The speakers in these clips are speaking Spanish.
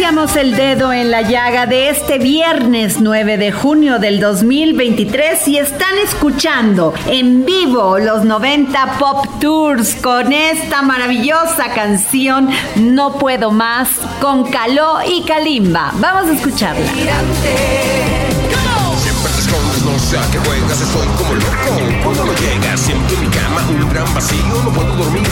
El dedo en la llaga de este viernes 9 de junio del 2023 y están escuchando en vivo los 90 Pop Tours con esta maravillosa canción No Puedo Más con Caló y Kalimba. Vamos a escucharla.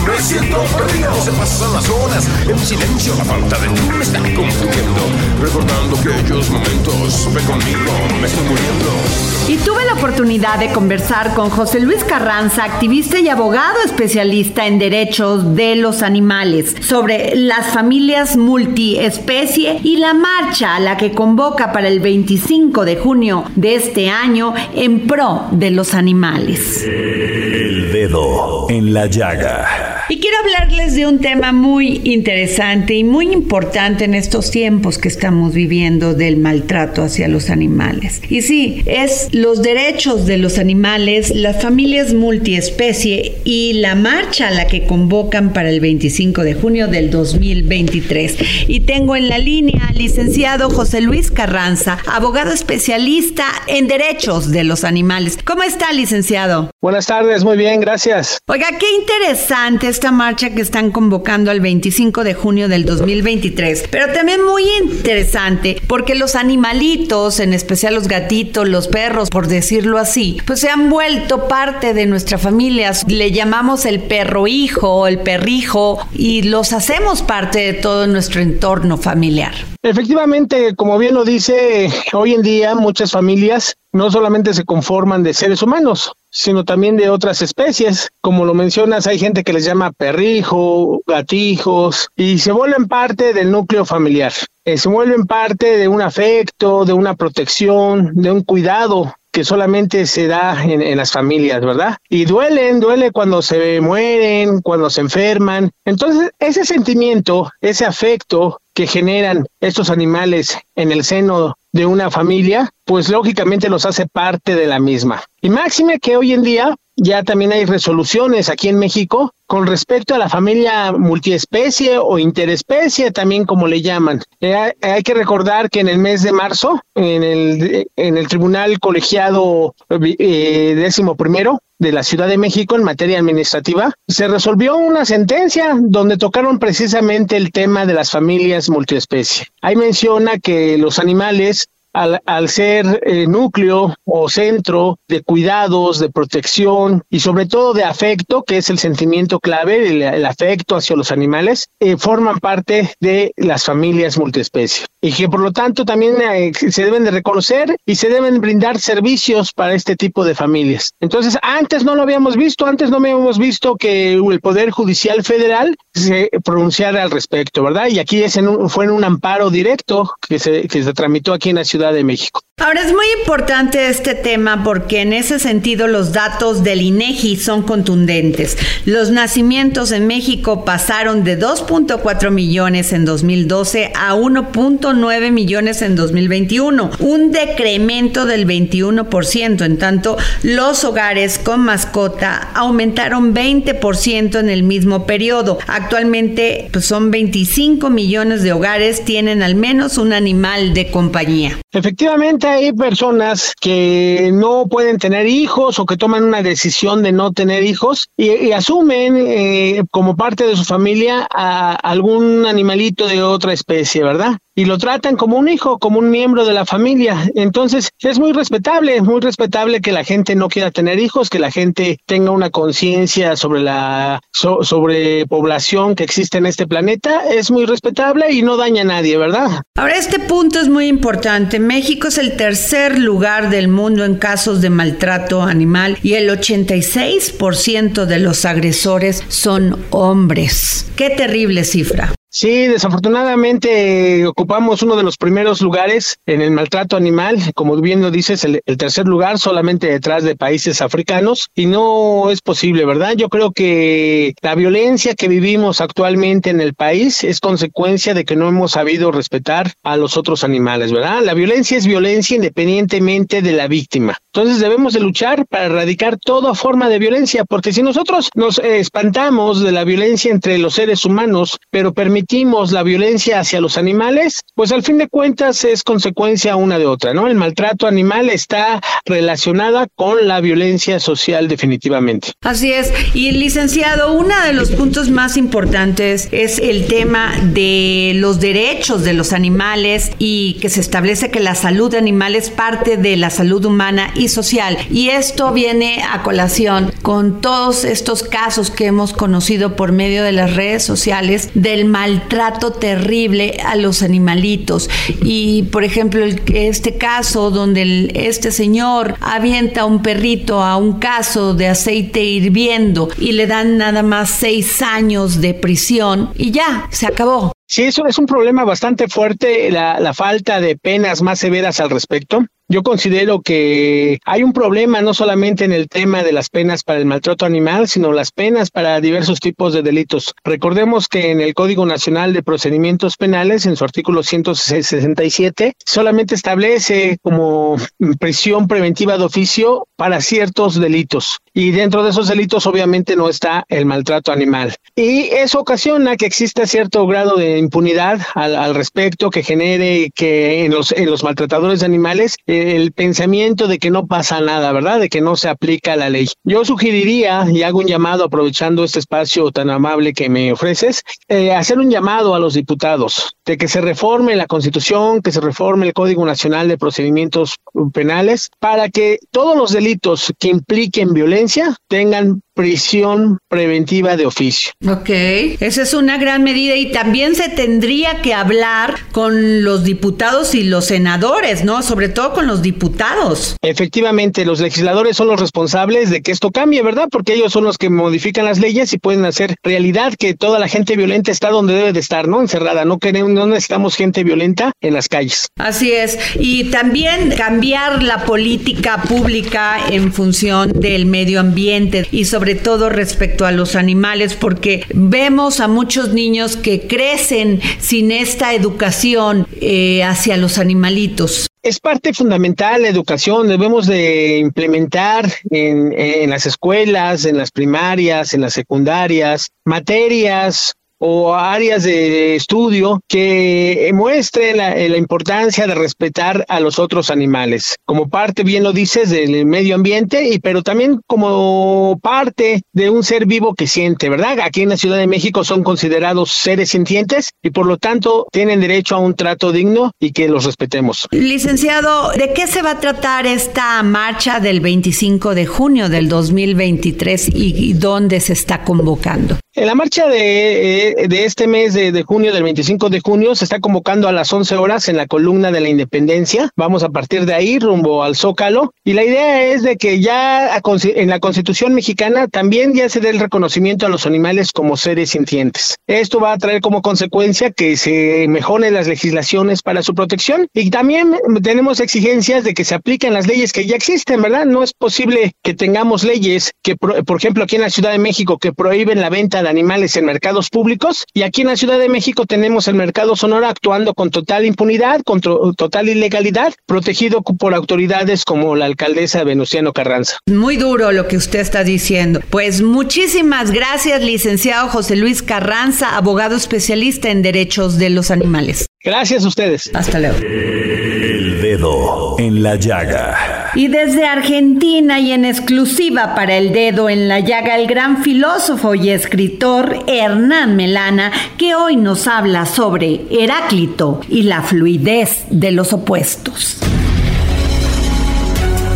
Me siento perdido. Se pasan las horas en silencio. La falta de ti me está confundiendo. Recordando aquellos momentos, ven conmigo, me estoy muriendo. Y tuve la oportunidad de conversar con José Luis Carranza, activista y abogado especialista en derechos de los animales, sobre las familias multiespecie y la marcha a la que convoca para el 25 de junio de este año en pro de los animales. El Dedo en la Llaga. Y quiero hablarles de un tema muy interesante y muy importante en estos tiempos que estamos viviendo del maltrato hacia los animales. Y sí, es los derechos de los animales, las familias multiespecie y la marcha a la que convocan para el 25 de junio del 2023. Y tengo en la línea al licenciado José Luis Carranza, abogado especialista en derechos de los animales. ¿Cómo está, licenciado? Buenas tardes, muy bien, gracias. Oiga, qué interesante esta marcha que están convocando al 25 de junio del 2023, pero también muy interesante porque los animalitos, en especial los gatitos, los perros, por decirlo así, pues se han vuelto parte de nuestra familia. Le llamamos el perro hijo, el perrijo y los hacemos parte de todo nuestro entorno familiar. Efectivamente, como bien lo dice, hoy en día muchas familias no solamente se conforman de seres humanos, sino también de otras especies. Como lo mencionas, hay gente que les llama perrijo, gatijos, y se vuelven parte del núcleo familiar. Eh, se vuelven parte de un afecto, de una protección, de un cuidado que solamente se da en, las familias, ¿verdad? Y duelen, duele cuando se mueren, cuando se enferman. Entonces, ese sentimiento, ese afecto que generan estos animales en el seno de una familia, pues lógicamente los hace parte de la misma. Y máxime que hoy en día ya también hay resoluciones aquí en México con respecto a la familia multiespecie o interespecie, también como le llaman. Eh, hay que recordar que en el mes de marzo, en el, en el Tribunal Colegiado eh, primero de la Ciudad de México en materia administrativa, se resolvió una sentencia donde tocaron precisamente el tema de las familias multiespecie. Ahí menciona que los animales al, al, ser eh, núcleo o centro de cuidados, de protección y sobre todo de afecto, que es el sentimiento clave, el, el afecto hacia los animales, eh, forman parte de las familias multiespecie y que por lo tanto también eh, se deben de reconocer y se deben brindar servicios para este tipo de familias. Entonces, antes no lo habíamos visto, antes no habíamos visto que el Poder Judicial Federal se pronunciara al respecto, ¿verdad? Y aquí es en un, fue en un amparo directo que se, que se tramitó aquí en la Ciudad de México. Ahora es muy importante este tema porque en ese sentido los datos del INEGI son contundentes. Los nacimientos en México pasaron de 2.4 millones en 2012 a 1.9 millones en 2021, un decremento del 21%. En tanto, los hogares con mascota aumentaron 20% en el mismo periodo. Actualmente pues, son 25 millones de hogares tienen al menos un animal de compañía. Efectivamente hay personas que no pueden tener hijos o que toman una decisión de no tener hijos y, asumen eh, como parte de su familia a algún animalito de otra especie, ¿verdad? Y lo tratan como un hijo, como un miembro de la familia. Entonces, es muy respetable, muy respetable que la gente no quiera tener hijos, que la gente tenga una conciencia sobre la sobre población que existe en este planeta, es muy respetable y no daña a nadie, ¿verdad? Ahora, este punto es muy importante. México es el tercer lugar del mundo en casos de maltrato animal y el 86% de los agresores son hombres. Qué terrible cifra. Sí, desafortunadamente ocupamos uno de los primeros lugares en el maltrato animal, como bien lo dices, el, tercer lugar solamente detrás de países africanos y no es posible, ¿verdad? Yo creo que la violencia que vivimos actualmente en el país es consecuencia de que no hemos sabido respetar a los otros animales, ¿verdad? La violencia es violencia independientemente de la víctima. Entonces debemos de luchar para erradicar toda forma de violencia, porque si nosotros nos espantamos de la violencia entre los seres humanos, pero permitimos la violencia hacia los animales, pues al fin de cuentas es consecuencia una de otra, ¿no? El maltrato animal está relacionada con la violencia social definitivamente. Así es. Y licenciado, uno de los puntos más importantes es el tema de los derechos de los animales y que se establece que la salud animal es parte de la salud humana y social. Y esto viene a colación con todos estos casos que hemos conocido por medio de las redes sociales del mal trato terrible a los animalitos. Y, por ejemplo, este caso donde este señor avienta un perrito a un caso de aceite hirviendo y le dan nada más seis años de prisión y ya, se acabó. Sí, eso es un problema bastante fuerte, la falta de penas más severas al respecto. Yo considero que hay un problema no solamente en el tema de las penas para el maltrato animal, sino las penas para diversos tipos de delitos. Recordemos que en el Código Nacional de Procedimientos Penales, en su artículo 167, solamente establece como prisión preventiva de oficio para ciertos delitos. Y dentro de esos delitos obviamente no está el maltrato animal. Y eso ocasiona que exista cierto grado de impunidad al, respecto, que genere que en los, en los maltratadores de animales el pensamiento de que no pasa nada, ¿verdad? De que no se aplica la ley. Yo sugeriría, y hago un llamado aprovechando este espacio tan amable que me ofreces, eh, hacer un llamado a los diputados de que se reforme la Constitución, que se reforme el Código Nacional de Procedimientos Penales, para que todos los delitos que impliquen violencia tengan prisión preventiva de oficio. Ok, esa es una gran medida y también se tendría que hablar con los diputados y los senadores, ¿no? Sobre todo con los diputados. Efectivamente, los legisladores son los responsables de que esto cambie, ¿verdad? Porque ellos son los que modifican las leyes y pueden hacer realidad que toda la gente violenta está donde debe de estar, ¿no? Encerrada. No queremos, no necesitamos gente violenta en las calles. Así es. Y también cambiar la política pública en función del medio ambiente y sobre sobre todo respecto a los animales, porque vemos a muchos niños que crecen sin esta educación eh, hacia los animalitos. Es parte fundamental la educación, debemos de implementar en, en las escuelas, en las primarias, en las secundarias, materias o áreas de estudio que muestren la, importancia de respetar a los otros animales, como parte, bien lo dices, del medio ambiente, y pero también como parte de un ser vivo que siente, ¿verdad? Aquí en la Ciudad de México son considerados seres sintientes y por lo tanto tienen derecho a un trato digno y que los respetemos. Licenciado, ¿de qué se va a tratar esta marcha del 25 de junio del 2023 y dónde se está convocando? En la marcha de, eh, de este mes de, de, junio, del 25 de junio, se está convocando a las 11 horas en la columna de la Independencia. Vamos a partir de ahí rumbo al Zócalo. Y la idea es de que ya en la Constitución mexicana también ya se dé el reconocimiento a los animales como seres sintientes. Esto va a traer como consecuencia que se mejoren las legislaciones para su protección y también tenemos exigencias de que se apliquen las leyes que ya existen, ¿verdad? No es posible que tengamos leyes que, por ejemplo, aquí en la Ciudad de México, que prohíben la venta de animales en mercados públicos y aquí en la Ciudad de México tenemos el mercado Sonora actuando con total impunidad, con total ilegalidad, protegido por autoridades como la alcaldesa Venustiano Carranza. Muy duro lo que usted está diciendo. Pues muchísimas gracias, licenciado José Luis Carranza, abogado especialista en derechos de los animales. Gracias a ustedes. Hasta luego. El dedo en la llaga. Y desde Argentina y en exclusiva para el dedo en la llaga, el gran filósofo y escritor Hernán Melana, que hoy nos habla sobre Heráclito y la fluidez de los opuestos.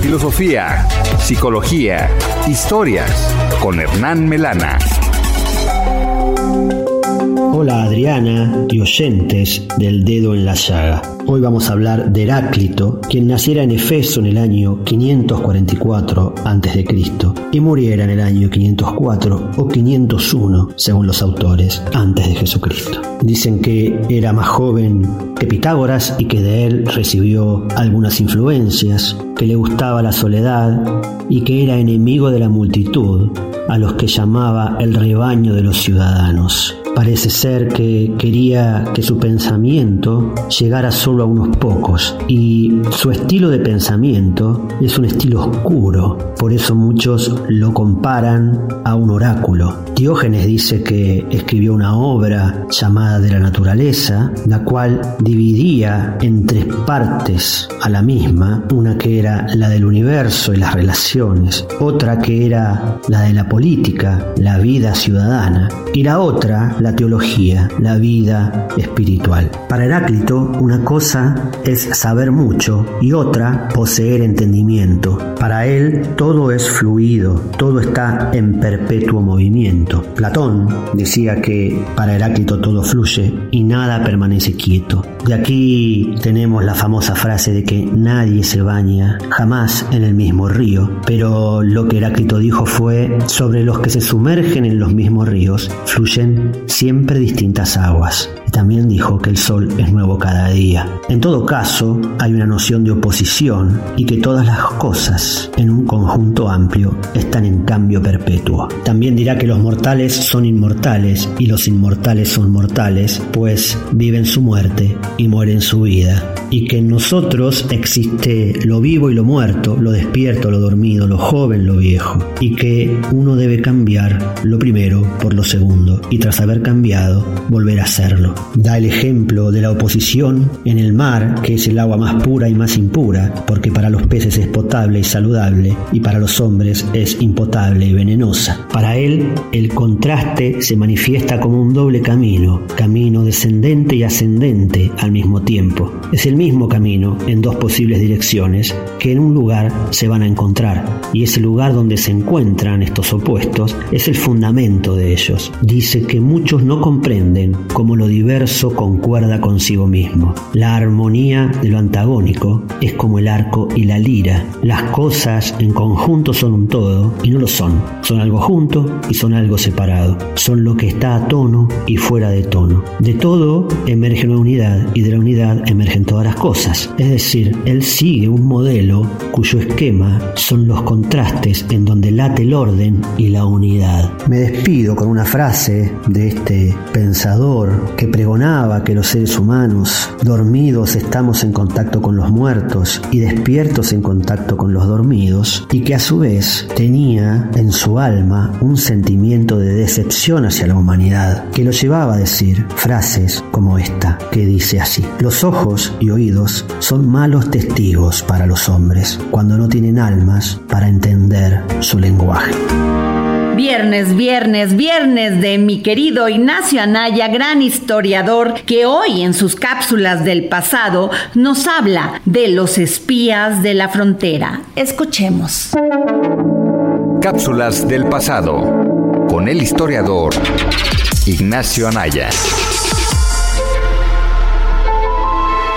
Filosofía, psicología, historias con Hernán Melana. Hola Adriana y oyentes del dedo en la llaga. Hoy vamos a hablar de Heráclito, quien naciera en Efeso en el año 544 a.C. y muriera en el año 504 o 501, según los autores, antes de Jesucristo. Dicen que era más joven que Pitágoras y que de él recibió algunas influencias, que le gustaba la soledad y que era enemigo de la multitud, a los que llamaba el rebaño de los ciudadanos. Parece ser que quería que su pensamiento llegara solo a unos pocos y su estilo de pensamiento es un estilo oscuro, por eso muchos lo comparan a un oráculo. Diógenes dice que escribió una obra llamada de la naturaleza, la cual dividía en tres partes a la misma, una que era la del universo y las relaciones, otra que era la de la política, la vida ciudadana, y la otra, la teología, la vida espiritual. Para Heráclito, una cosa es saber mucho y otra poseer entendimiento. Para él, todo es fluido, todo está en perpetuo movimiento. Platón decía que para Heráclito todo fluye y nada permanece quieto. De aquí tenemos la famosa frase de que nadie se baña jamás en el mismo río, pero lo que Heráclito dijo fue sobre los que se sumergen en los mismos ríos, fluyen siempre distintas aguas. También dijo que el sol es nuevo cada día. En todo caso, hay una noción de oposición y que todas las cosas en un conjunto amplio están en cambio perpetuo. También dirá que los mortales son inmortales y los inmortales son mortales, pues viven su muerte y mueren su vida. Y que en nosotros existe lo vivo y lo muerto, lo despierto, lo dormido, lo joven, lo viejo. Y que uno debe cambiar lo primero por lo segundo y tras haber cambiado, volver a hacerlo. Da el ejemplo de la oposición en el mar, que es el agua más pura y más impura, porque para los peces es potable y saludable, y para los hombres es impotable y venenosa. Para él, el contraste se manifiesta como un doble camino, camino descendente y ascendente al mismo tiempo. Es el mismo camino en dos posibles direcciones que en un lugar se van a encontrar, y ese lugar donde se encuentran estos opuestos es el fundamento de ellos. Dice que muchos no comprenden cómo lo diverso concuerda consigo mismo. La armonía de lo antagónico es como el arco y la lira. Las cosas en conjunto son un todo y no lo son. Son algo junto y son algo separado. Son lo que está a tono y fuera de tono. De todo emerge una unidad y de la unidad emergen todas las cosas. Es decir, él sigue un modelo cuyo esquema son los contrastes en donde late el orden y la unidad. Me despido con una frase de este pensador que pregonaba que los seres humanos dormidos estamos en contacto con los muertos y despiertos en contacto con los dormidos y que a su vez tenía en su alma un sentimiento de decepción hacia la humanidad que lo llevaba a decir frases como esta que dice así los ojos y oídos son malos testigos para los hombres cuando no tienen almas para entender su lenguaje. Viernes, viernes, viernes de mi querido Ignacio Anaya, gran historiador, que hoy en sus cápsulas del pasado nos habla de los espías de la frontera. Escuchemos. Cápsulas del pasado con el historiador Ignacio Anaya.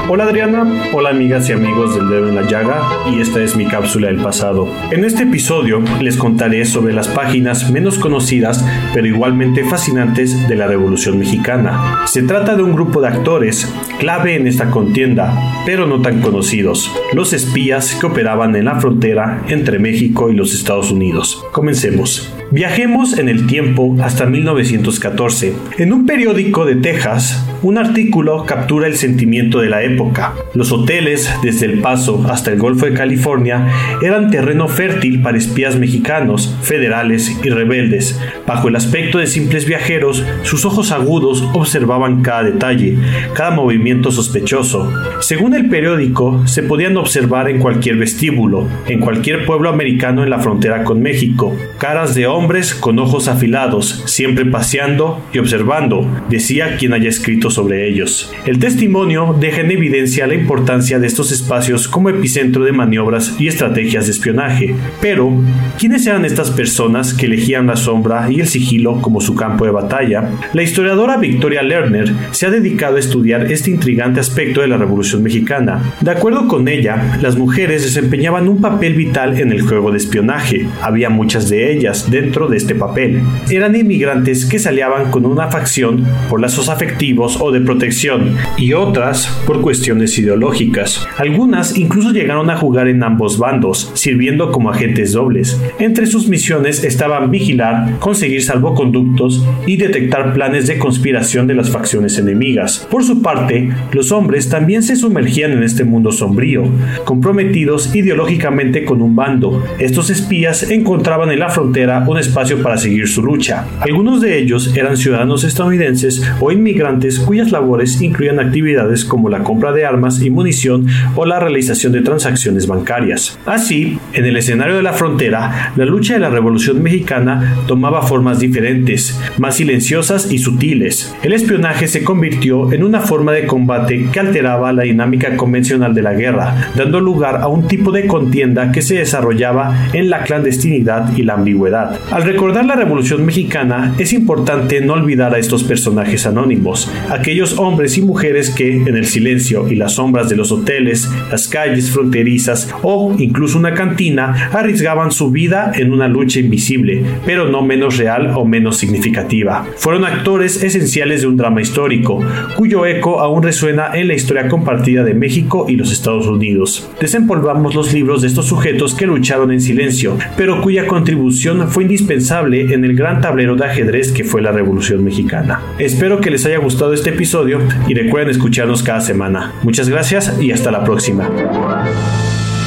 Hola Adriana, hola amigas y amigos del dedo en la llaga y esta es mi cápsula del pasado. En este episodio les contaré sobre las páginas menos conocidas pero igualmente fascinantes de la Revolución Mexicana. Se trata de un grupo de actores clave en esta contienda, pero no tan conocidos, los espías que operaban en la frontera entre México y los Estados Unidos. Comencemos. Viajemos en el tiempo hasta 1914. En un periódico de Texas, un artículo captura el sentimiento de la época. Los hoteles, desde El Paso hasta el Golfo de California, eran terreno fértil para espías mexicanos, federales y rebeldes. Bajo el aspecto de simples viajeros, sus ojos agudos observaban cada detalle, cada movimiento sospechoso. Según el periódico, se podían observar en cualquier vestíbulo, en cualquier pueblo americano en la frontera con México, caras de hombres hombres con ojos afilados, siempre paseando y observando, decía quien haya escrito sobre ellos. El testimonio deja en evidencia la importancia de estos espacios como epicentro de maniobras y estrategias de espionaje. Pero, ¿quiénes eran estas personas que elegían la sombra y el sigilo como su campo de batalla? La historiadora Victoria Lerner se ha dedicado a estudiar este intrigante aspecto de la Revolución Mexicana. De acuerdo con ella, las mujeres desempeñaban un papel vital en el juego de espionaje. Había muchas de ellas dentro de este papel. Eran inmigrantes que se aliaban con una facción por lazos afectivos o de protección y otras por cuestiones ideológicas. Algunas incluso llegaron a jugar en ambos bandos, sirviendo como agentes dobles. Entre sus misiones estaban vigilar, conseguir salvoconductos y detectar planes de conspiración de las facciones enemigas. Por su parte, los hombres también se sumergían en este mundo sombrío, comprometidos ideológicamente con un bando. Estos espías encontraban en la frontera espacio para seguir su lucha. Algunos de ellos eran ciudadanos estadounidenses o inmigrantes cuyas labores incluían actividades como la compra de armas y munición o la realización de transacciones bancarias. Así, en el escenario de la frontera, la lucha de la Revolución Mexicana tomaba formas diferentes, más silenciosas y sutiles. El espionaje se convirtió en una forma de combate que alteraba la dinámica convencional de la guerra, dando lugar a un tipo de contienda que se desarrollaba en la clandestinidad y la ambigüedad. Al recordar la Revolución Mexicana, es importante no olvidar a estos personajes anónimos, aquellos hombres y mujeres que, en el silencio y las sombras de los hoteles, las calles fronterizas o incluso una cantina, arriesgaban su vida en una lucha invisible, pero no menos real o menos significativa. Fueron actores esenciales de un drama histórico, cuyo eco aún resuena en la historia compartida de México y los Estados Unidos. Desempolvamos los libros de estos sujetos que lucharon en silencio, pero cuya contribución fue indispensable en el gran tablero de ajedrez que fue la Revolución Mexicana. Espero que les haya gustado este episodio y recuerden escucharnos cada semana. Muchas gracias y hasta la próxima.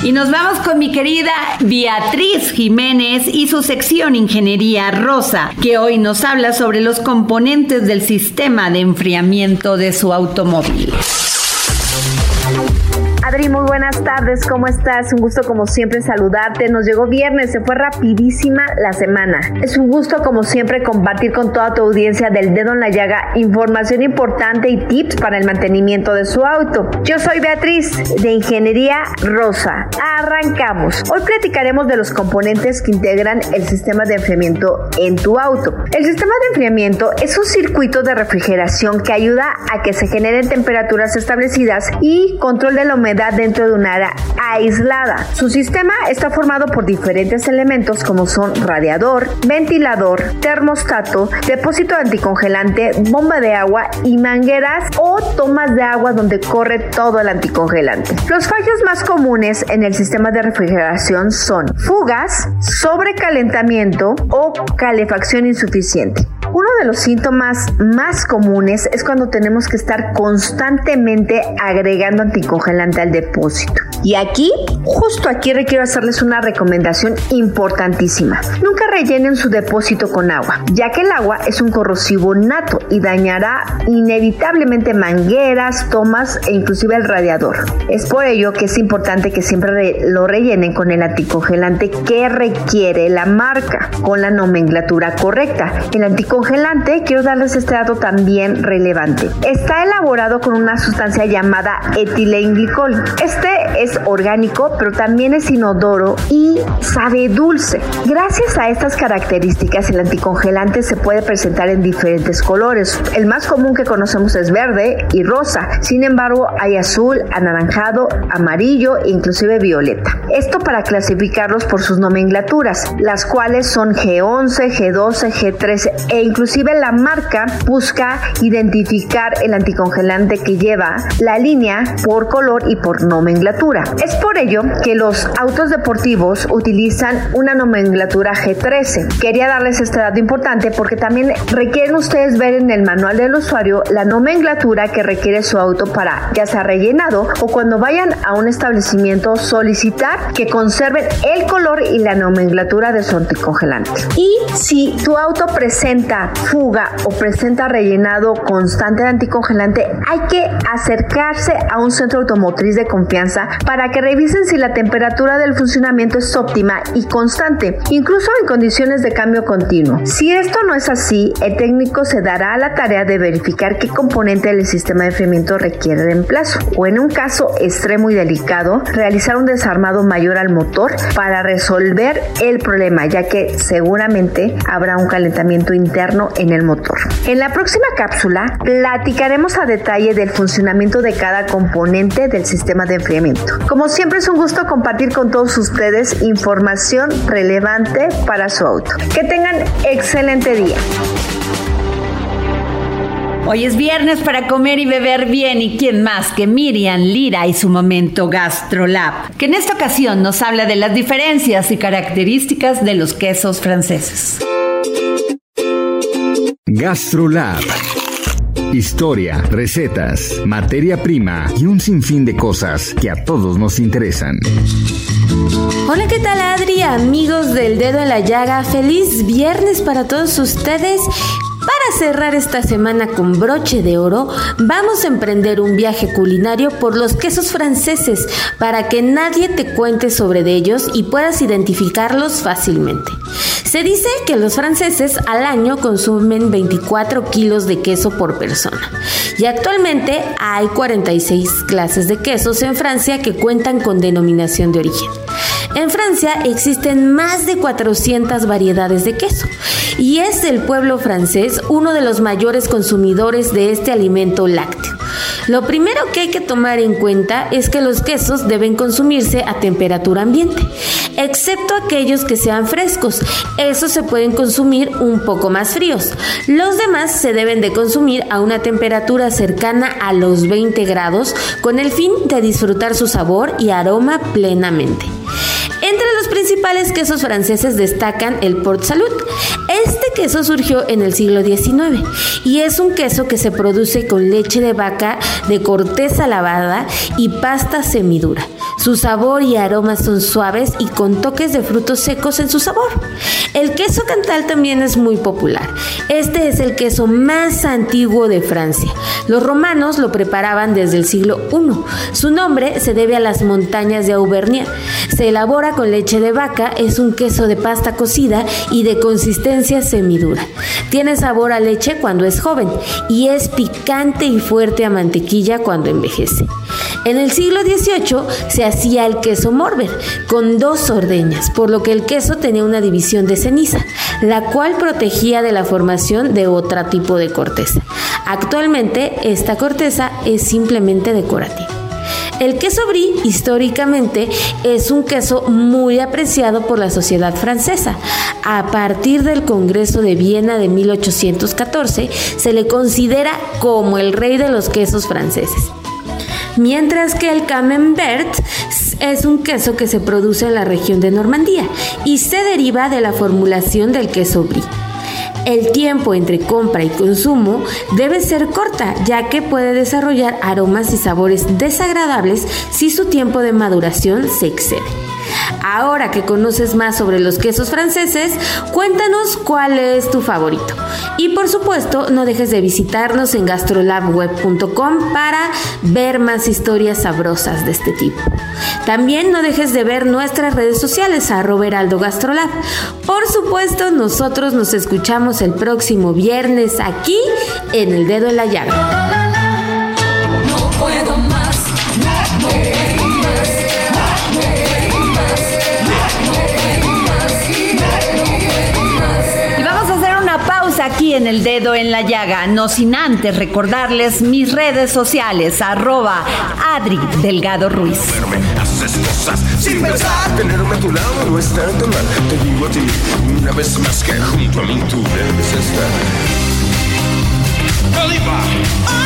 Y nos vamos con mi querida Beatriz Jiménez y su sección Ingeniería Rosa, que hoy nos habla sobre los componentes del sistema de enfriamiento de su automóvil. Adri, muy buenas tardes, ¿cómo estás? Un gusto como siempre saludarte. Nos llegó viernes, se fue rapidísima la semana. Es un gusto como siempre compartir con toda tu audiencia del dedo en la llaga información importante y tips para el mantenimiento de su auto. Yo soy Beatriz de Ingeniería Rosa. Arrancamos. Hoy platicaremos de los componentes que integran el sistema de enfriamiento en tu auto. El sistema de enfriamiento es un circuito de refrigeración que ayuda a que se generen temperaturas establecidas y control de la dentro de un área aislada. Su sistema está formado por diferentes elementos como son radiador, ventilador, termostato, depósito anticongelante, bomba de agua y mangueras o tomas de agua donde corre todo el anticongelante. Los fallos más comunes en el sistema de refrigeración son fugas, sobrecalentamiento o calefacción insuficiente. Uno de los síntomas más comunes es cuando tenemos que estar constantemente agregando anticongelante depósito. Y aquí, justo aquí requiero hacerles una recomendación importantísima. Nunca rellenen su depósito con agua, ya que el agua es un corrosivo nato y dañará inevitablemente mangueras, tomas e inclusive el radiador. Es por ello que es importante que siempre lo rellenen con el anticongelante que requiere la marca, con la nomenclatura correcta. El anticongelante quiero darles este dato también relevante. Está elaborado con una sustancia llamada etilenglicol. Este es orgánico, pero también es inodoro y sabe dulce. Gracias a estas características, el anticongelante se puede presentar en diferentes colores. El más común que conocemos es verde y rosa. Sin embargo, hay azul, anaranjado, amarillo e inclusive violeta. Esto para clasificarlos por sus nomenclaturas, las cuales son G11, G12, G13 e inclusive la marca busca identificar el anticongelante que lleva la línea por color y por nomenclatura. Es por ello que los autos deportivos utilizan una nomenclatura G13. Quería darles este dato importante porque también requieren ustedes ver en el manual del usuario la nomenclatura que requiere su auto para ya sea rellenado o cuando vayan a un establecimiento solicitar que conserven el color y la nomenclatura de su anticongelante. Y si tu auto presenta fuga o presenta rellenado constante de anticongelante, hay que acercarse a un centro automotriz de confianza para que revisen si la temperatura del funcionamiento es óptima y constante, incluso en condiciones de cambio continuo. Si esto no es así, el técnico se dará a la tarea de verificar qué componente del sistema de enfriamiento requiere reemplazo o en un caso extremo y delicado, realizar un desarmado mayor al motor para resolver el problema, ya que seguramente habrá un calentamiento interno en el motor. En la próxima cápsula platicaremos a detalle del funcionamiento de cada componente del sistema de enfriamiento. Como siempre es un gusto compartir con todos ustedes información relevante para su auto. Que tengan excelente día. Hoy es viernes para comer y beber bien y quién más que Miriam Lira y su momento GastroLab, que en esta ocasión nos habla de las diferencias y características de los quesos franceses. GastroLab. Historia, recetas, materia prima y un sinfín de cosas que a todos nos interesan. Hola, ¿qué tal Adri? Amigos del dedo en la llaga, feliz viernes para todos ustedes. Para cerrar esta semana con broche de oro, vamos a emprender un viaje culinario por los quesos franceses para que nadie te cuente sobre ellos y puedas identificarlos fácilmente. Se dice que los franceses al año consumen 24 kilos de queso por persona y actualmente hay 46 clases de quesos en Francia que cuentan con denominación de origen. En Francia existen más de 400 variedades de queso y es el pueblo francés uno de los mayores consumidores de este alimento lácteo. Lo primero que hay que tomar en cuenta es que los quesos deben consumirse a temperatura ambiente, excepto aquellos que sean frescos. Esos se pueden consumir un poco más fríos. Los demás se deben de consumir a una temperatura cercana a los 20 grados con el fin de disfrutar su sabor y aroma plenamente. Entre los principales quesos franceses destacan el Port Salut. Queso surgió en el siglo XIX y es un queso que se produce con leche de vaca de corteza lavada y pasta semidura. Su sabor y aroma son suaves y con toques de frutos secos en su sabor. El queso cantal también es muy popular. Este es el queso más antiguo de Francia. Los romanos lo preparaban desde el siglo I. Su nombre se debe a las montañas de Auvernia. Se elabora con leche de vaca, es un queso de pasta cocida y de consistencia semidura. Tiene sabor a leche cuando es joven y es picante y fuerte a mantequilla cuando envejece. En el siglo XVIII se hacía el queso morber con dos ordeñas, por lo que el queso tenía una división de ceniza, la cual protegía de la formación de otro tipo de corteza. Actualmente esta corteza es simplemente decorativa. El queso brie históricamente es un queso muy apreciado por la sociedad francesa. A partir del Congreso de Viena de 1814 se le considera como el rey de los quesos franceses. Mientras que el camembert es un queso que se produce en la región de Normandía y se deriva de la formulación del queso brie. El tiempo entre compra y consumo debe ser corta, ya que puede desarrollar aromas y sabores desagradables si su tiempo de maduración se excede. Ahora que conoces más sobre los quesos franceses, cuéntanos cuál es tu favorito. Y por supuesto, no dejes de visitarnos en gastrolabweb.com para ver más historias sabrosas de este tipo. También no dejes de ver nuestras redes sociales a Roberaldo Gastrolab. Por supuesto, nosotros nos escuchamos el próximo viernes aquí en El Dedo en la Llaga. Aquí en el dedo en la llaga, no sin antes recordarles mis redes sociales, arroba Adri Delgado Ruiz. Una vez más que junto a mí tú debes estar. Califa.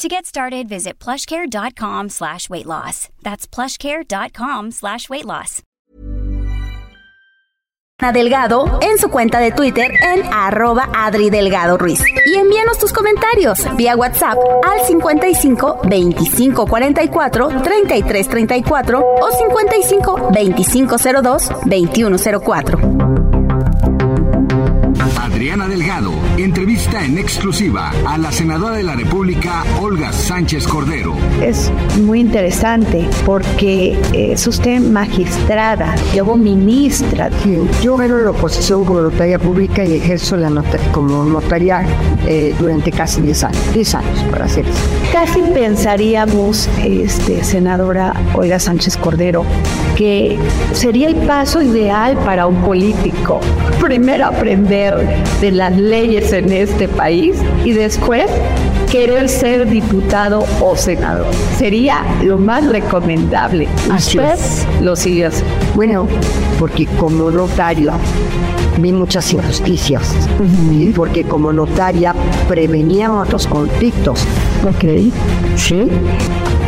To get started, visit plushcare.com slash weight loss. That's plushcare.com slash weight loss. Delgado en su cuenta de Twitter en arroba Adri Delgado Ruiz. Y envíanos tus comentarios vía WhatsApp al 55 25 44 33 34 o 55 25 02 21 04. Adriana Delgado entrevista en exclusiva a la senadora de la República, Olga Sánchez Cordero. Es muy interesante porque es usted magistrada, luego ministra. Yo era la oposición como notaria pública y ejerzo la nota como notaria eh, durante casi 10 años, 10 años para hacer eso. Casi pensaríamos, este, senadora Olga Sánchez Cordero, que sería el paso ideal para un político. Primero aprender de las leyes en este país y después querer ser diputado o senador. Sería lo más recomendable. Así Después lo sigues. Bueno, porque como notaria vi muchas injusticias porque como notaria preveníamos los conflictos. Ok. Sí.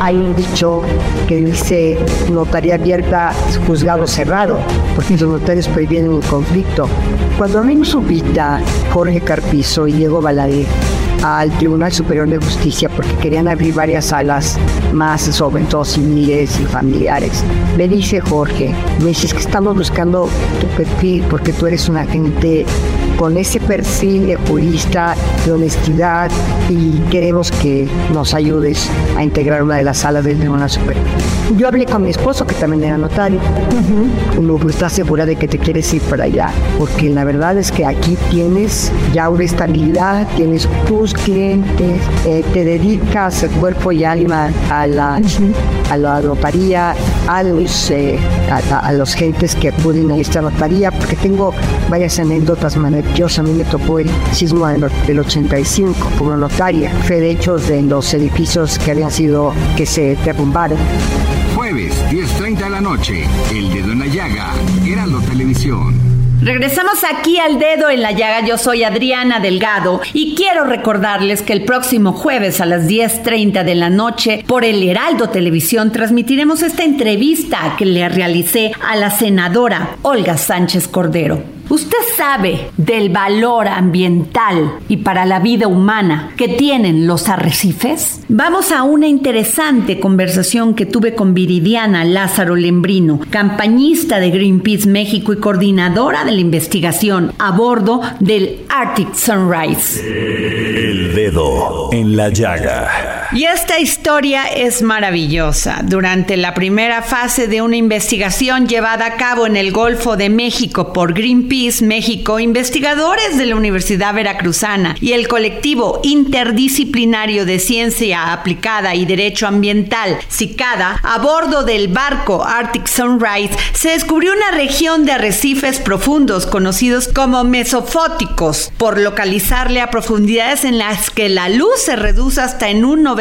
Hay un dicho que dice notaría abierta, juzgado cerrado, porque los notarios previenen un conflicto. Cuando a mí nos Jorge Carpizo y Diego Baladé al Tribunal Superior de Justicia porque querían abrir varias salas más, sobre todo civiles y familiares. Me dice Jorge, me dice "Es que estamos buscando tu perfil porque tú eres una gente con ese perfil de jurista, de honestidad y queremos que nos ayudes a integrar una de las salas del Tribunal Superior. Yo hablé con mi esposo que también era notario. Uno pues, está segura de que te quieres ir para allá, porque la verdad es que aquí tienes ya una estabilidad, tienes tus clientes, eh, te dedicas el cuerpo y alma a la, a la notaría, a los, eh, a, los gentes que acuden a esta notaría, porque tengo varias anécdotas maravillosas. A mí me tocó el sismo del, del 85 como notaria. Fue de hecho de los edificios que habían sido, que se derrumbaron. Jueves, 10.30 de la noche. El dedo en la llaga. Heraldo Televisión. Regresamos aquí al dedo en la llaga. Yo soy Adriana Delgado y quiero recordarles que el próximo jueves a las 10.30 de la noche por el Heraldo Televisión transmitiremos esta entrevista que le realicé a la senadora Olga Sánchez Cordero. ¿Usted sabe del valor ambiental y para la vida humana que tienen los arrecifes? Vamos a una interesante conversación que tuve con Viridiana Lázaro Lembrino, campañista de Greenpeace México y coordinadora de la investigación a bordo del Arctic Sunrise. El dedo en la llaga. Y esta historia es maravillosa. Durante la primera fase de una investigación llevada a cabo en el Golfo de México por Greenpeace México, investigadores de la Universidad Veracruzana y el colectivo interdisciplinario de ciencia aplicada y derecho ambiental, CICADA, a bordo del barco Arctic Sunrise, se descubrió una región de arrecifes profundos conocidos como mesofóticos, por localizarle a profundidades en las que la luz se reduce hasta en un 90%,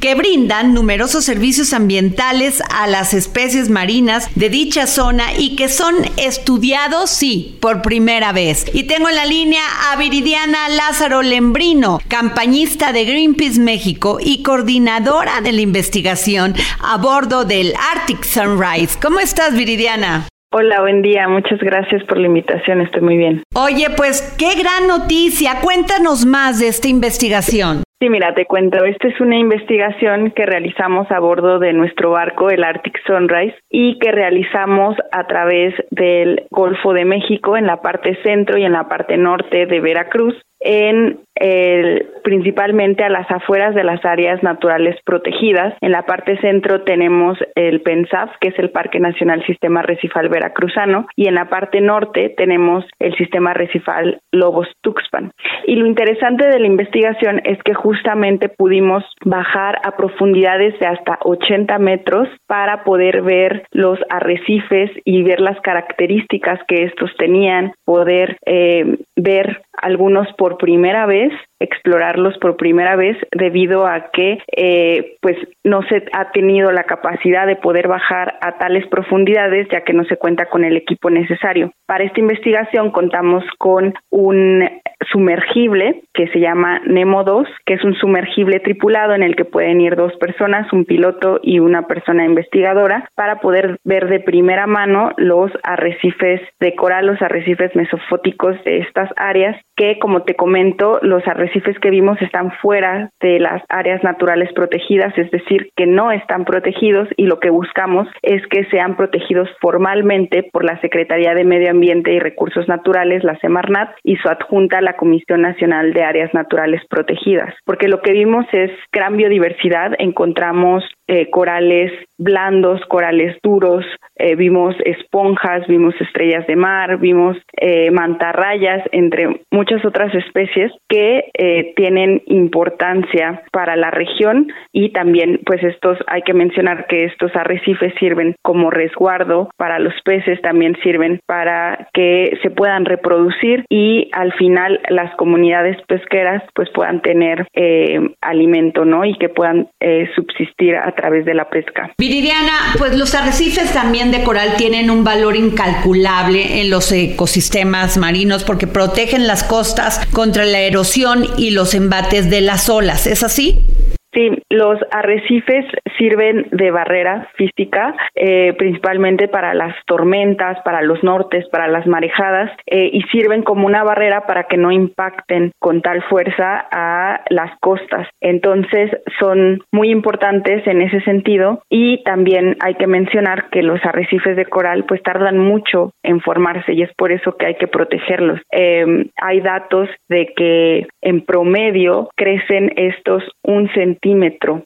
que brindan numerosos servicios ambientales a las especies marinas de dicha zona y que son estudiados, sí, por primera vez. Y tengo en la línea a Viridiana Lázaro Lembrino, campañista de Greenpeace México y coordinadora de la investigación a bordo del Arctic Sunrise. ¿Cómo estás, Viridiana? Hola, buen día. Muchas gracias por la invitación. Estoy muy bien. Oye, pues qué gran noticia. Cuéntanos más de esta investigación. Sí, mira, te cuento. Esta es una investigación que realizamos a bordo de nuestro barco, el Arctic Sunrise, y que realizamos a través del Golfo de México en la parte centro y en la parte norte de Veracruz en el, principalmente a las afueras de las áreas naturales protegidas. En la parte centro tenemos el PENSAF, que es el Parque Nacional Sistema Recifal Veracruzano, y en la parte norte tenemos el Sistema Recifal Lobos Tuxpan. Y lo interesante de la investigación es que justamente pudimos bajar a profundidades de hasta 80 metros para poder ver los arrecifes y ver las características que estos tenían, poder eh, ver algunos por primera vez place explorarlos por primera vez debido a que eh, pues no se ha tenido la capacidad de poder bajar a tales profundidades ya que no se cuenta con el equipo necesario. Para esta investigación contamos con un sumergible que se llama Nemo 2, que es un sumergible tripulado en el que pueden ir dos personas, un piloto y una persona investigadora, para poder ver de primera mano los arrecifes de coral, los arrecifes mesofóticos de estas áreas, que como te comento, los arrecifes arrecifes que vimos están fuera de las áreas naturales protegidas, es decir, que no están protegidos y lo que buscamos es que sean protegidos formalmente por la Secretaría de Medio Ambiente y Recursos Naturales, la Semarnat, y su adjunta, la Comisión Nacional de Áreas Naturales Protegidas. Porque lo que vimos es gran biodiversidad, encontramos eh, corales blandos, corales duros, eh, vimos esponjas, vimos estrellas de mar, vimos eh, mantarrayas, entre muchas otras especies que eh, tienen importancia para la región y también pues estos hay que mencionar que estos arrecifes sirven como resguardo para los peces, también sirven para que se puedan reproducir y al final las comunidades pesqueras pues puedan tener alimento, ¿no? Y que puedan subsistir a través de la pesca. Viridiana, pues los arrecifes también de coral tienen un valor incalculable en los ecosistemas marinos porque protegen las costas contra la erosión y los embates de las olas. ¿Es así? Sí, los arrecifes sirven de barrera física, eh, principalmente para las tormentas, para los nortes, para las marejadas, eh, y sirven como una barrera para que no impacten con tal fuerza a las costas. Entonces, son muy importantes en ese sentido y también hay que mencionar que los arrecifes de coral pues tardan mucho en formarse y es por eso que hay que protegerlos. Em, hay datos de que en promedio crecen estos un centímetro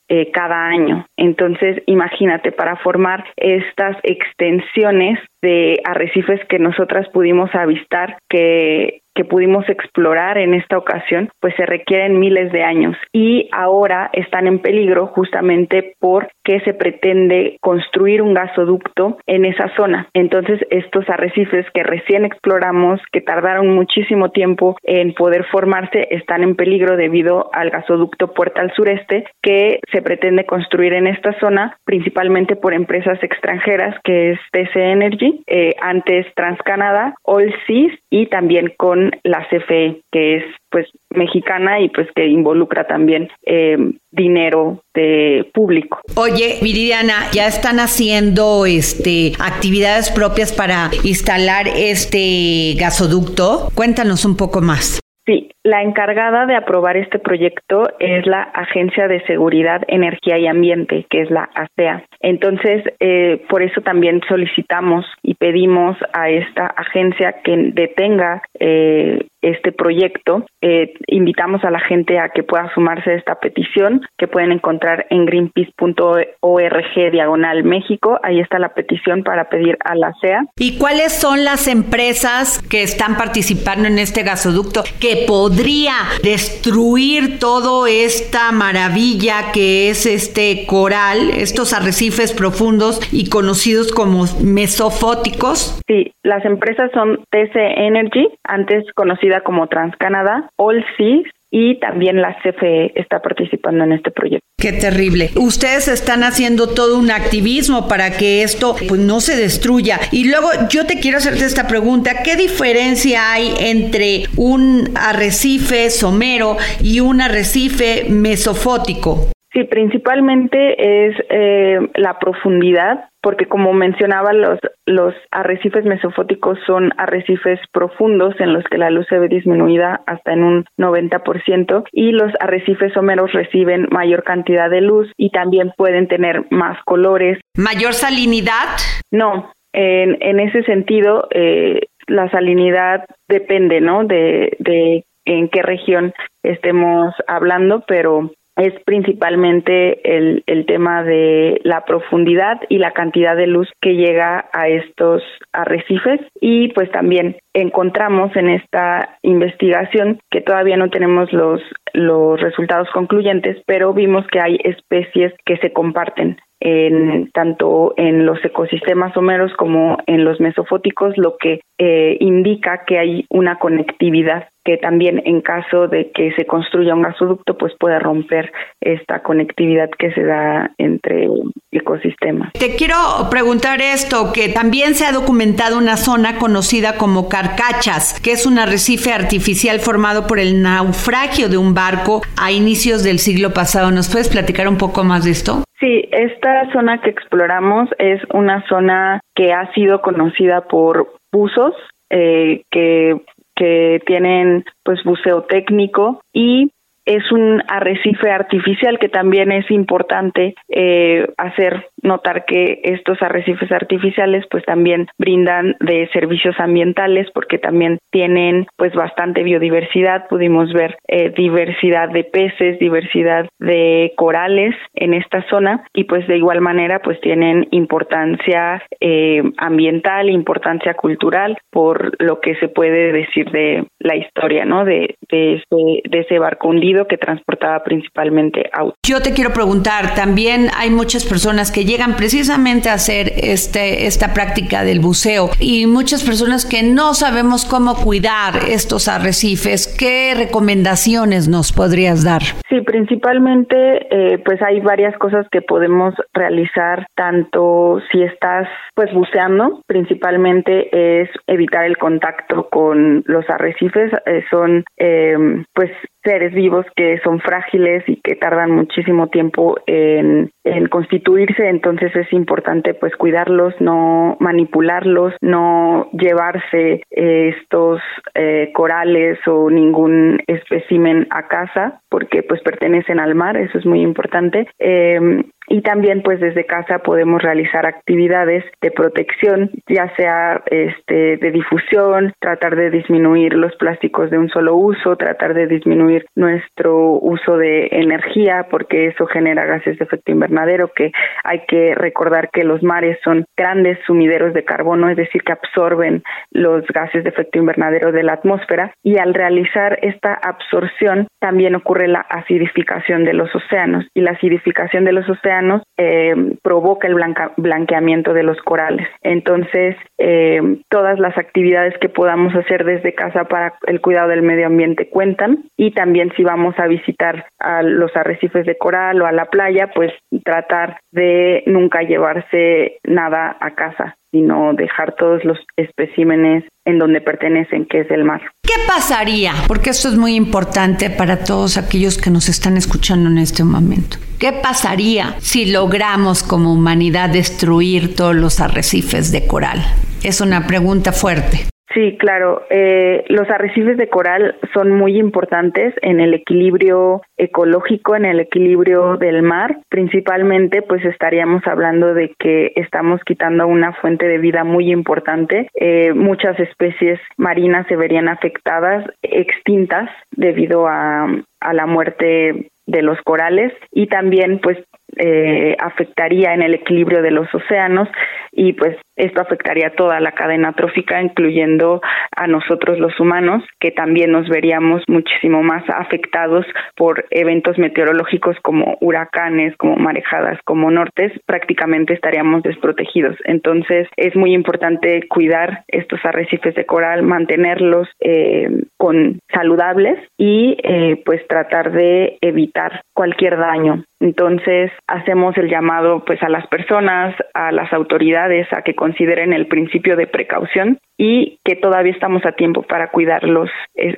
eh, cada año. Entonces, imagínate, para formar estas extensiones de arrecifes que nosotras pudimos avistar, que que pudimos explorar en esta ocasión, pues se requieren miles de años y ahora están en peligro justamente porque se pretende construir un gasoducto en esa zona. Entonces, estos arrecifes que recién exploramos, que tardaron muchísimo tiempo en poder formarse, están en peligro debido al gasoducto Puerta al Sureste que se pretende construir en esta zona, principalmente por empresas extranjeras, que es TC Energy, Eh, antes TransCanada, All Seas y también con la CFE, que es pues mexicana y pues que involucra también eh, dinero de público. Oye, Viridiana, ya están haciendo este actividades propias para instalar este gasoducto. Cuéntanos un poco más. Sí, la encargada de aprobar este proyecto es la Agencia de Seguridad, Energía y Ambiente, que es la ASEA. Entonces, eh, por eso también solicitamos y pedimos a esta agencia que detenga eh, este proyecto. Eh, invitamos a la gente a que pueda sumarse a esta petición que pueden encontrar en greenpeace.org diagonal México. Ahí está la petición para pedir a la CEA. ¿Y cuáles son las empresas que están participando en este gasoducto que podría destruir toda esta maravilla que es este coral, estos arrecifes profundos y conocidos como mesofóticos? Sí, las empresas son TC Energy, antes conocida como TransCanada, All Seas, y también la CFE está participando en este proyecto. Qué terrible. Ustedes están haciendo todo un activismo para que esto pues no se destruya. Y luego yo te quiero hacerte esta pregunta, ¿qué diferencia hay entre un arrecife somero y un arrecife mesofótico? Sí, principalmente es eh, la profundidad, porque como mencionaba, los, los arrecifes mesofóticos son arrecifes profundos en los que la luz se ve disminuida hasta en un 90% y los arrecifes someros reciben mayor cantidad de luz y también pueden tener más colores. ¿Mayor salinidad? No, en, en ese sentido, eh, la salinidad depende, ¿no? De, de en qué región estemos hablando, pero es principalmente el, el, tema de la profundidad y la cantidad de luz que llega a estos arrecifes. Y pues también encontramos en esta investigación que todavía no tenemos los los resultados concluyentes, pero vimos que hay especies que se comparten en tanto en los ecosistemas someros como en los mesofóticos, lo que eh, indica que hay una conectividad que también en caso de que se construya un gasoducto pues puede romper esta conectividad que se da entre ecosistemas. Te quiero preguntar esto, que también se ha documentado una zona conocida como Carcachas, que es un arrecife artificial formado por el naufragio de un barco a inicios del siglo pasado. ¿Nos puedes platicar un poco más de esto? Sí, esta zona que exploramos es una zona que ha sido conocida por buzos eh, que, que tienen pues buceo técnico y es un arrecife artificial que también es importante eh, hacer notar que estos arrecifes artificiales pues también brindan de servicios ambientales porque también tienen pues bastante biodiversidad. Pudimos ver eh, diversidad de peces diversidad de corales en esta zona y pues de igual manera pues tienen importancia eh, ambiental importancia cultural por lo que se puede decir de la historia no de de ese, de ese barco que transportaba principalmente autos yo te quiero preguntar también hay muchas personas que llegan precisamente a hacer este, esta práctica del buceo y muchas personas que no sabemos cómo cuidar estos arrecifes. ¿Qué recomendaciones nos podrías dar? Sí, principalmente eh, pues hay varias cosas que podemos realizar tanto si estás pues buceando, principalmente es evitar el contacto con los arrecifes, eh, son eh, pues seres vivos que son frágiles y que tardan muchísimo tiempo en, constituirse, entonces es importante pues cuidarlos, no manipularlos, no llevarse eh, estos eh, corales o ningún espécimen a casa porque pues pertenecen al mar, eso es muy importante. Eh, y también pues desde casa podemos realizar actividades de protección, ya sea este de difusión, tratar de disminuir los plásticos de un solo uso, tratar de disminuir nuestro uso de energía porque eso genera gases de efecto invernadero que hay que recordar que los mares son grandes sumideros de carbono, es decir, que absorben los gases de efecto invernadero de la atmósfera y al realizar esta absorción también ocurre la acidificación de los océanos y la acidificación de los océanos eh, provoca el blanqueamiento de los corales. Entonces, eh, todas las actividades que podamos hacer desde casa para el cuidado del medio ambiente cuentan y también si vamos a visitar a los arrecifes de coral o a la playa, pues tratar de nunca llevarse nada a casa sino dejar todos los especímenes en donde pertenecen, que es el mar. ¿Qué pasaría? Porque esto es muy importante para todos aquellos que nos están escuchando en este momento. ¿Qué pasaría si logramos como humanidad destruir todos los arrecifes de coral? Es una pregunta fuerte. Sí, claro. Eh, los arrecifes de coral son muy importantes en el equilibrio ecológico, en el equilibrio del mar. Principalmente, pues estaríamos hablando de que estamos quitando una fuente de vida muy importante. Eh, muchas especies marinas se verían afectadas, extintas, debido a, a la muerte de los corales y también pues eh, afectaría en el equilibrio de los océanos y pues esto afectaría toda la cadena trófica, incluyendo a nosotros los humanos, que también nos veríamos muchísimo más afectados por eventos meteorológicos como huracanes, como marejadas, como nortes, prácticamente estaríamos desprotegidos. Entonces es muy importante cuidar estos arrecifes de coral, mantenerlos eh, con saludables y eh, pues tratar de evitar cualquier daño. Entonces hacemos el llamado pues a las personas, a las autoridades a que consideren el principio de precaución y que todavía estamos a tiempo para cuidarlos,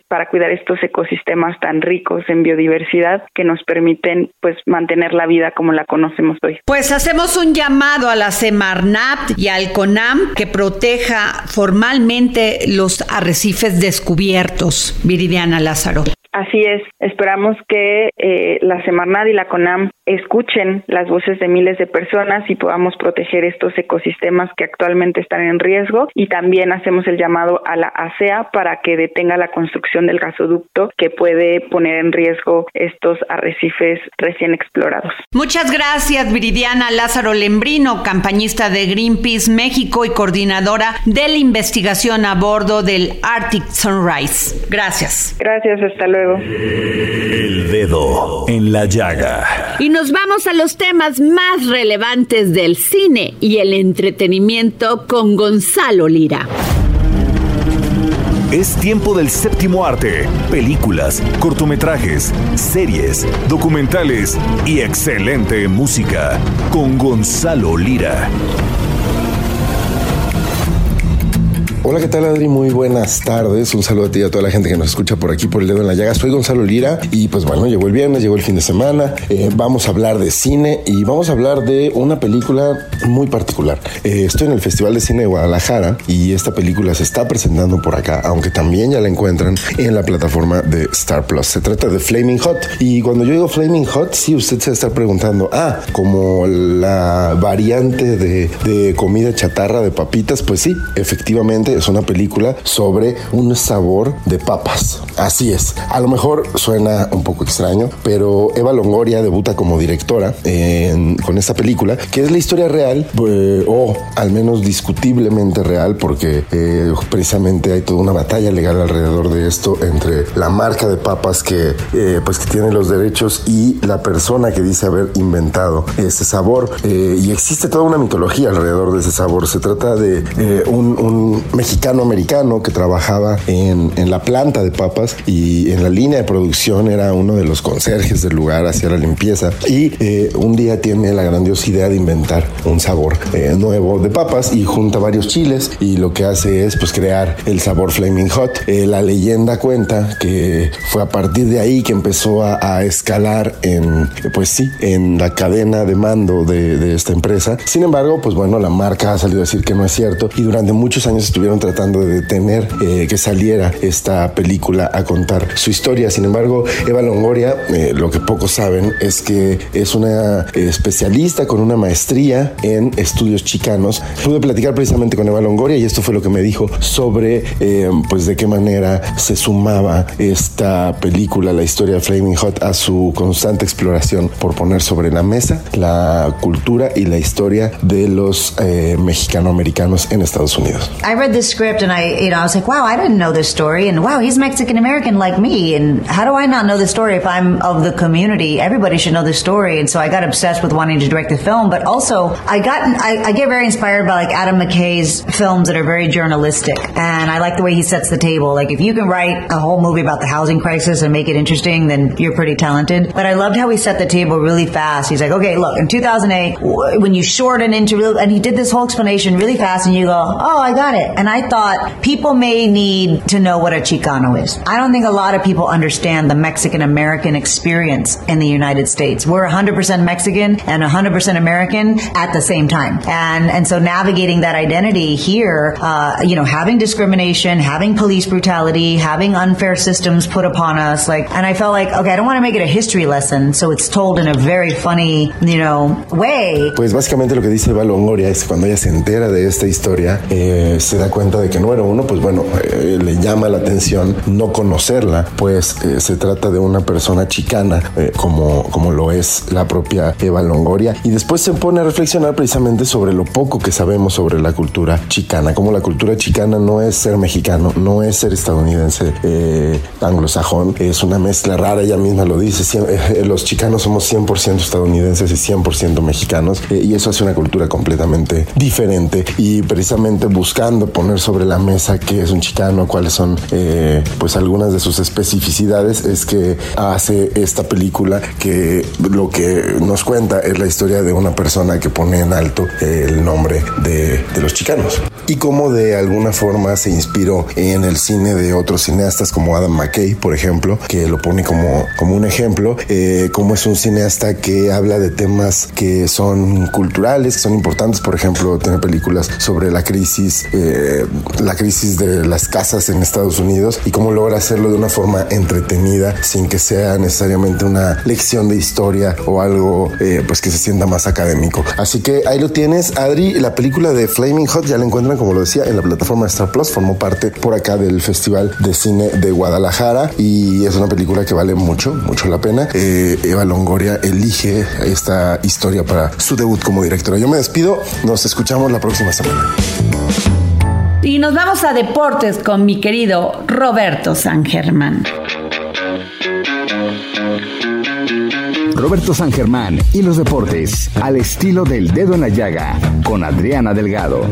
para cuidar estos ecosistemas tan ricos en biodiversidad que nos permiten pues mantener la vida como la conocemos hoy. Pues hacemos un llamado a la Semarnat y al CONAM que proteja formalmente los arrecifes descubiertos. Viridiana Lázaro. Así es, esperamos que eh, la Semarnat y la CONAM escuchen las voces de miles de personas y podamos proteger estos ecosistemas que actualmente están en riesgo y también hacemos el llamado a la ASEA para que detenga la construcción del gasoducto que puede poner en riesgo estos arrecifes recién explorados. Muchas gracias Viridiana Lázaro Lembrino, campañista de Greenpeace México y coordinadora de la investigación a bordo del Arctic Sunrise. Gracias. Gracias, hasta luego. El dedo en la llaga. Y nos vamos a los temas más relevantes del cine y el entretenimiento con Gonzalo Lira. Es tiempo del séptimo arte, películas, cortometrajes, series, documentales y excelente música con Gonzalo Lira. Hola, ¿qué tal Adri? Muy buenas tardes. Un saludo a ti y a toda la gente que nos escucha por aquí por el dedo en la llaga. Soy Gonzalo Lira y pues bueno, llegó el viernes, llegó el fin de semana. Eh, vamos a hablar de cine y vamos a hablar de una película muy particular. Eh, estoy en el Festival de Cine de Guadalajara y esta película se está presentando por acá, aunque también ya la encuentran en la plataforma de Star Plus. Se trata de Flaming Hot y cuando yo digo Flaming Hot, sí, usted se está preguntando, ah, como la variante de, de comida chatarra de papitas, pues sí, efectivamente es una película sobre un sabor de papas. Así es. A lo mejor suena un poco extraño, pero Eva Longoria debuta como directora con esta película, que es la historia real, eh, o al menos discutiblemente real, porque eh, precisamente hay toda una batalla legal alrededor de esto entre la marca de papas que, eh, pues que tiene los derechos y la persona que dice haber inventado ese sabor. y existe toda una mitología alrededor de ese sabor. Se trata de un, un mexicano-americano que trabajaba en, en, la planta de papas y en la línea de producción era uno de los conserjes del lugar, hacía la limpieza y eh, un día tiene la grandiosa idea de inventar un sabor eh, nuevo de papas y junta varios chiles y lo que hace es pues crear el sabor Flaming Hot. Eh, la leyenda cuenta que fue a partir de ahí que empezó a, a escalar en, pues sí, en la cadena de mando de, de esta empresa. Sin embargo, pues bueno, la marca ha salido a decir que no es cierto y durante muchos años estuvieron tratando de detener eh, que saliera esta película a contar su historia. Sin embargo, Eva Longoria, eh, lo que pocos saben es que es una especialista con una maestría en estudios chicanos. Pude platicar precisamente con Eva Longoria y esto fue lo que me dijo sobre eh, pues de qué manera se sumaba esta película, la historia de Flaming Hot, a su constante exploración por poner sobre la mesa la cultura y la historia de los mexicanoamericanos en Estados Unidos. I read script and I, you know, I was like, wow, I didn't know this story. And wow, he's Mexican American like me. And how do I not know this story if I'm of the community? Everybody should know this story. And so I got obsessed with wanting to direct the film. But also, I got, I, I get very inspired by like Adam McKay's films that are very journalistic. And I like the way he sets the table. Like, if you can write a whole movie about the housing crisis and make it interesting, then you're pretty talented. But I loved how he set the table really fast. He's like, okay, look, in 2008, when you shorten into, real and he did this whole explanation really fast, and you go, oh, I got it. And I thought people may need to know what a Chicano is. I don't think a lot of people understand the Mexican American experience in the United States. We're 100% Mexican and 100% American at the same time. And, and so navigating that identity here, uh, you know, having discrimination, having police brutality, having unfair systems put upon us, like, and I felt like, okay, I don't want to make it a history lesson, so it's told in a very funny, you know, way. Pues básicamente lo que dice Eva Longoria es cuando ella se entera de esta historia, eh, se da cuenta de que número uno, pues bueno, eh, le llama la atención no conocerla, pues eh, se trata de una persona chicana, eh, como, como lo es la propia Eva Longoria, y después se pone a reflexionar precisamente sobre lo poco que sabemos sobre la cultura chicana, como la cultura chicana no es ser mexicano, no es ser estadounidense, eh, anglosajón, es una mezcla rara, ella misma lo dice, cien- eh, los chicanos somos 100% estadounidenses y 100% mexicanos, eh, y eso hace una cultura completamente diferente, y precisamente buscando poner sobre la mesa qué es un chicano, cuáles son eh, pues algunas de sus especificidades, es que hace esta película que lo que nos cuenta es la historia de una persona que pone en alto el nombre de, de los chicanos y cómo de alguna forma se inspiró en el cine de otros cineastas como Adam McKay, por ejemplo, que lo pone como, como un ejemplo, eh, como es un cineasta que habla de temas que son culturales, que son importantes, por ejemplo, tiene películas sobre la crisis, eh, la crisis de las casas en Estados Unidos y cómo logra hacerlo de una forma entretenida sin que sea necesariamente una lección de historia o algo eh, pues que se sienta más académico. Así que ahí lo tienes, Adri, la película de Flaming Hot ya la encuentran, como lo decía, en la plataforma Star Plus, formó parte por acá del Festival de Cine de Guadalajara y es una película que vale mucho, mucho la pena. Eh, Eva Longoria elige esta historia para su debut como directora. Yo me despido, nos escuchamos la próxima semana. Y nos vamos a deportes con mi querido Roberto San Germán. Roberto San Germán y los deportes al estilo del dedo en la llaga con Adriana Delgado.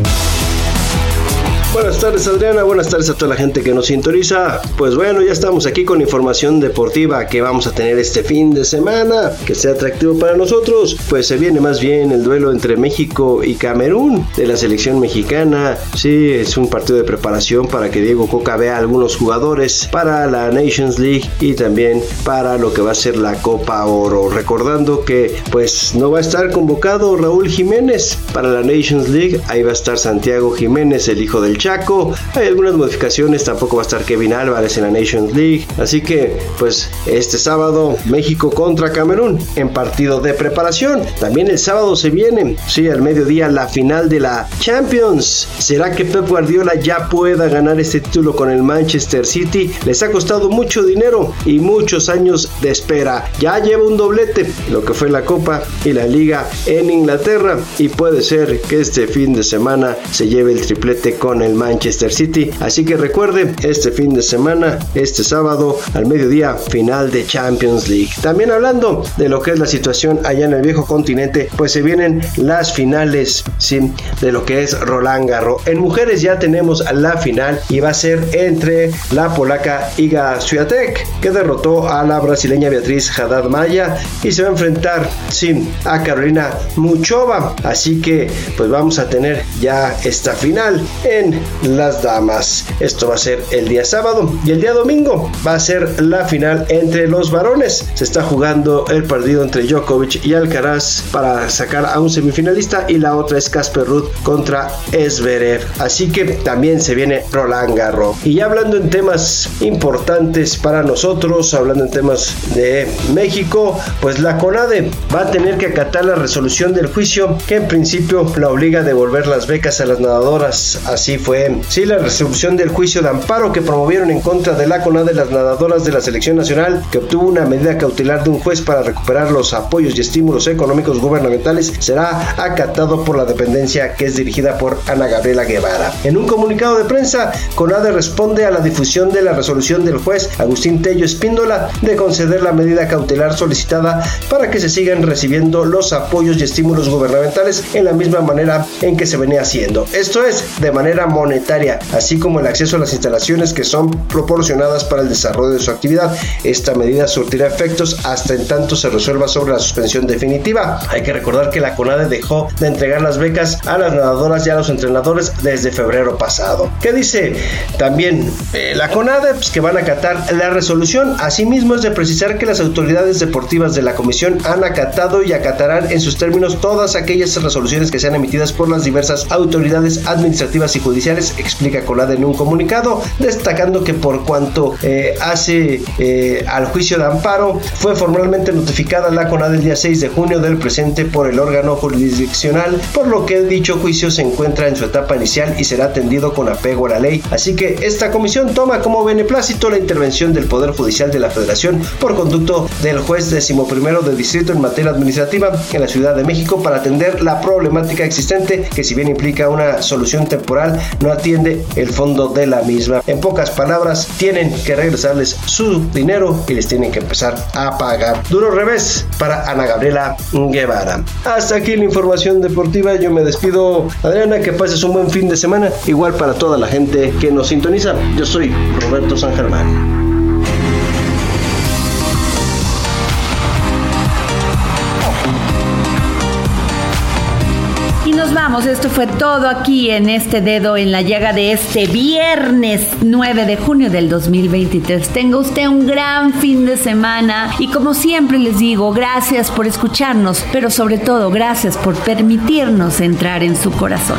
Buenas tardes Adriana, buenas tardes a toda la gente que nos sintoniza. Pues bueno, ya estamos aquí con información deportiva que vamos a tener este fin de semana, que sea atractivo para nosotros. Pues se viene más bien el duelo entre México y Camerún de la selección mexicana. Sí, es un partido de preparación para que Diego Coca vea algunos jugadores para la Nations League y también para lo que va a ser la Copa Oro. Recordando que pues no va a estar convocado Raúl Jiménez para la Nations League, ahí va a estar Santiago Jiménez, el hijo del Chaco. Hay algunas modificaciones, tampoco va a estar Kevin Álvarez en la Nations League. Así que, pues, este sábado México contra Camerún en partido de preparación. También el sábado se viene, sí, al mediodía la final de la Champions. ¿Será que Pep Guardiola ya pueda ganar este título con el Manchester City? Les ha costado mucho dinero y muchos años de espera. Ya lleva un doblete, lo que fue la Copa y la Liga en Inglaterra. Y puede ser que este fin de semana se lleve el triplete con el Manchester City. Así que recuerde, este fin de semana, este sábado al mediodía, final de Champions League. También hablando de lo que es la situación allá en el viejo continente, pues se vienen las finales, sí, de lo que es Roland Garros. En mujeres ya tenemos la final y va a ser entre la polaca Iga Swiatek, que derrotó a la brasileña Beatriz Haddad Maya y se va a enfrentar, sí, a Carolina Muchova. Así que, pues vamos a tener ya esta final en las damas. Esto va a ser el día sábado y el día domingo va a ser la final entre los varones. Se está jugando el partido entre Djokovic y Alcaraz para sacar a un semifinalista y la otra es Casper Ruud contra Esverev. Así que también se viene Roland Garros. Y ya hablando en temas importantes para nosotros, hablando en temas de México, pues la CONADE va a tener que acatar la resolución del juicio que en principio la obliga a devolver las becas a las nadadoras. Así fue fue sí la resolución del juicio de amparo que promovieron en contra de la CONADE las nadadoras de la selección nacional que obtuvo una medida cautelar de un juez para recuperar los apoyos y estímulos económicos gubernamentales será acatado por la dependencia que es dirigida por Ana Gabriela Guevara. En un comunicado de prensa, CONADE responde a la difusión de la resolución del juez Agustín Tello Espíndola de conceder la medida cautelar solicitada para que se sigan recibiendo los apoyos y estímulos gubernamentales en la misma manera en que se venía haciendo. Esto es, de manera monetaria, así como el acceso a las instalaciones que son proporcionadas para el desarrollo de su actividad. Esta medida surtirá efectos hasta en tanto se resuelva sobre la suspensión definitiva. Hay que recordar que la CONADE dejó de entregar las becas a las nadadoras y a los entrenadores desde febrero pasado. ¿Qué dice? También eh, la CONADE pues, que van a acatar la resolución. Asimismo es de precisar que las autoridades deportivas de la comisión han acatado y acatarán en sus términos todas aquellas resoluciones que sean emitidas por las diversas autoridades administrativas y judiciales, explica CONADE en un comunicado, destacando que por cuanto eh, hace eh, al juicio de amparo, fue formalmente notificada la CONADE el día 6 de junio del presente por el órgano jurisdiccional, por lo que dicho juicio se encuentra en su etapa inicial y será atendido con apego a la ley. Así que esta comisión toma como beneplácito la intervención del Poder Judicial de la Federación por conducto del juez decimoprimero de distrito en materia administrativa en la Ciudad de México para atender la problemática existente que si bien implica una solución temporal no atiende el fondo de la misma. En pocas palabras, tienen que regresarles su dinero y les tienen que empezar a pagar. Duro revés para Ana Gabriela Guevara. Hasta aquí la información deportiva. Yo me despido. Adriana, que pases un buen fin de semana. Igual para toda la gente que nos sintoniza. Yo soy Roberto San Germán. Esto fue todo aquí en este dedo en la llaga de este viernes 9 de junio del 2023. Tenga usted un gran fin de semana y como siempre les digo, gracias por escucharnos, pero sobre todo gracias por permitirnos entrar en su corazón.